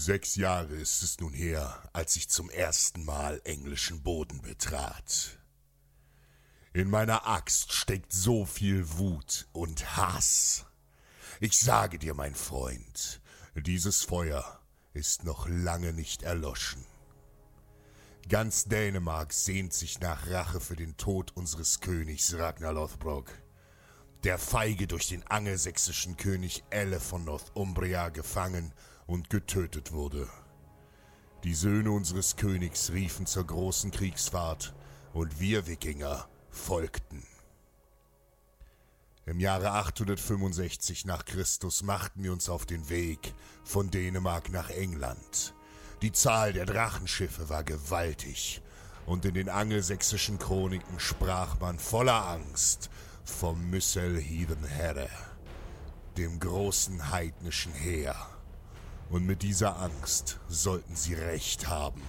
Sechs Jahre ist es nun her, als ich zum ersten Mal englischen Boden betrat. In meiner Axt steckt so viel Wut und Hass. Ich sage dir, mein Freund, dieses Feuer ist noch lange nicht erloschen. Ganz Dänemark sehnt sich nach Rache für den Tod unseres Königs Ragnar Lothbrok, der feige durch den angelsächsischen König Elle von Northumbria gefangen und getötet wurde. Die Söhne unseres Königs riefen zur großen Kriegsfahrt und wir Wikinger folgten. Im Jahre 865 nach Christus machten wir uns auf den Weg von Dänemark nach England. Die Zahl der Drachenschiffe war gewaltig, und in den angelsächsischen Chroniken sprach man voller Angst vom Müsselheathen Herre, dem großen heidnischen Heer. Und mit dieser Angst sollten sie recht haben.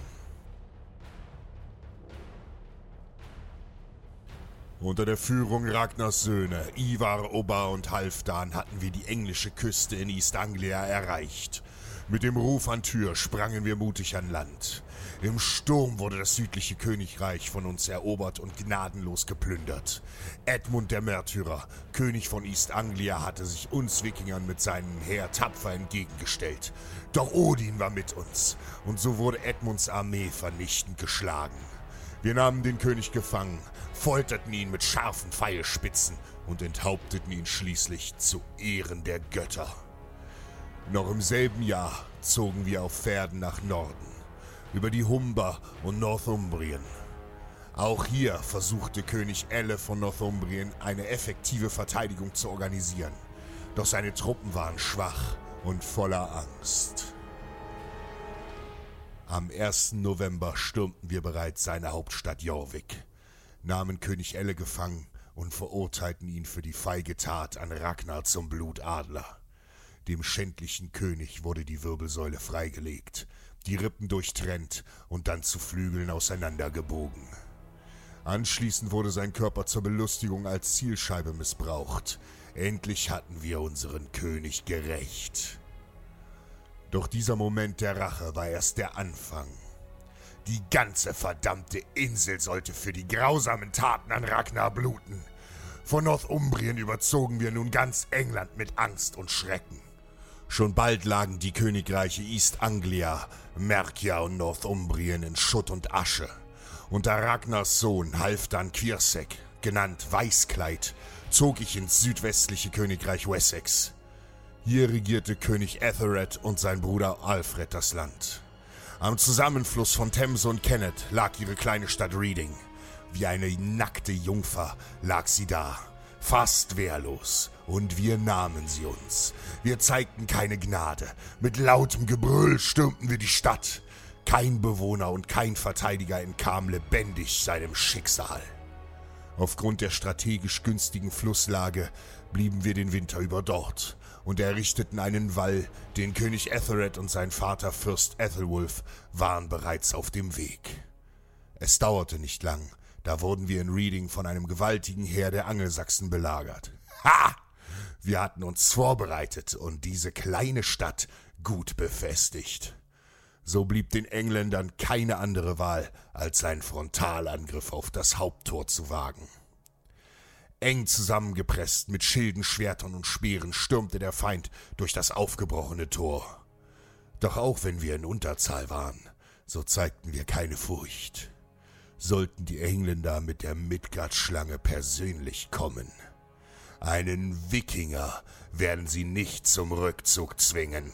Unter der Führung Ragnars Söhne, Ivar, Oba und Halfdan hatten wir die englische Küste in East Anglia erreicht. Mit dem Ruf an Tür sprangen wir mutig an Land. Im Sturm wurde das südliche Königreich von uns erobert und gnadenlos geplündert. Edmund der Märtyrer, König von East Anglia, hatte sich uns Wikingern mit seinem Heer tapfer entgegengestellt. Doch Odin war mit uns, und so wurde Edmunds Armee vernichtend geschlagen. Wir nahmen den König gefangen, folterten ihn mit scharfen Pfeilspitzen und enthaupteten ihn schließlich zu Ehren der Götter. Noch im selben Jahr zogen wir auf Pferden nach Norden, über die Humber und Northumbrien. Auch hier versuchte König Elle von Northumbrien eine effektive Verteidigung zu organisieren, doch seine Truppen waren schwach und voller Angst. Am 1. November stürmten wir bereits seine Hauptstadt Jorvik, nahmen König Elle gefangen und verurteilten ihn für die feige Tat an Ragnar zum Blutadler. Dem schändlichen König wurde die Wirbelsäule freigelegt, die Rippen durchtrennt und dann zu Flügeln auseinandergebogen. Anschließend wurde sein Körper zur Belustigung als Zielscheibe missbraucht. Endlich hatten wir unseren König gerecht. Doch dieser Moment der Rache war erst der Anfang. Die ganze verdammte Insel sollte für die grausamen Taten an Ragnar bluten. Von Northumbrien überzogen wir nun ganz England mit Angst und Schrecken. Schon bald lagen die Königreiche East Anglia, Mercia und Northumbrien in Schutt und Asche. Unter Ragnars Sohn Halfdan Quirsek, genannt Weißkleid, zog ich ins südwestliche Königreich Wessex. Hier regierte König Ethelred und sein Bruder Alfred das Land. Am Zusammenfluss von Themse und Kennet lag ihre kleine Stadt Reading. Wie eine nackte Jungfer lag sie da, fast wehrlos, und wir nahmen sie uns. Wir zeigten keine Gnade. Mit lautem Gebrüll stürmten wir die Stadt. Kein Bewohner und kein Verteidiger entkam lebendig seinem Schicksal. Aufgrund der strategisch günstigen Flusslage blieben wir den Winter über dort und errichteten einen Wall, den König Ethelred und sein Vater Fürst Ethelwulf waren bereits auf dem Weg. Es dauerte nicht lang, da wurden wir in Reading von einem gewaltigen Heer der Angelsachsen belagert. Ha! Wir hatten uns vorbereitet und diese kleine Stadt gut befestigt. So blieb den Engländern keine andere Wahl, als einen Frontalangriff auf das Haupttor zu wagen. Eng zusammengepresst mit Schilden, Schwertern und Speeren stürmte der Feind durch das aufgebrochene Tor. Doch auch wenn wir in Unterzahl waren, so zeigten wir keine Furcht. Sollten die Engländer mit der Midgard-Schlange persönlich kommen. Einen Wikinger werden sie nicht zum Rückzug zwingen.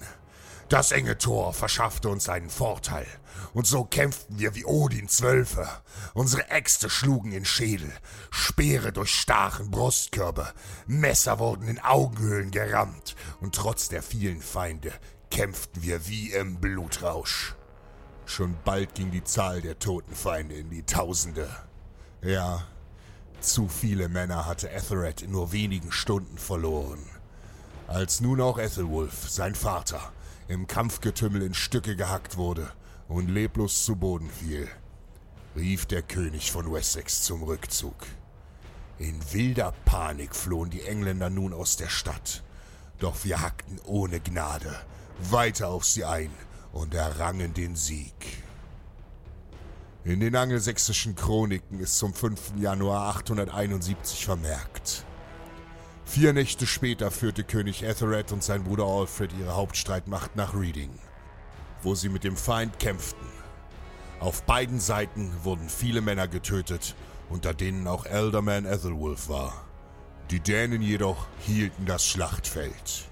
Das enge Tor verschaffte uns einen Vorteil, und so kämpften wir wie Odins Wölfe. Unsere Äxte schlugen in Schädel, Speere durchstachen Brustkörbe, Messer wurden in Augenhöhlen gerammt, und trotz der vielen Feinde kämpften wir wie im Blutrausch. Schon bald ging die Zahl der toten Feinde in die Tausende. Ja, zu viele Männer hatte Ethelred in nur wenigen Stunden verloren. Als nun auch Ethelwulf, sein Vater, im Kampfgetümmel in Stücke gehackt wurde und leblos zu Boden fiel, rief der König von Wessex zum Rückzug. In wilder Panik flohen die Engländer nun aus der Stadt, doch wir hackten ohne Gnade weiter auf sie ein und errangen den Sieg. In den angelsächsischen Chroniken ist zum 5. Januar 871 vermerkt. Vier Nächte später führte König Ethelred und sein Bruder Alfred ihre Hauptstreitmacht nach Reading, wo sie mit dem Feind kämpften. Auf beiden Seiten wurden viele Männer getötet, unter denen auch Elderman Ethelwulf war. Die Dänen jedoch hielten das Schlachtfeld.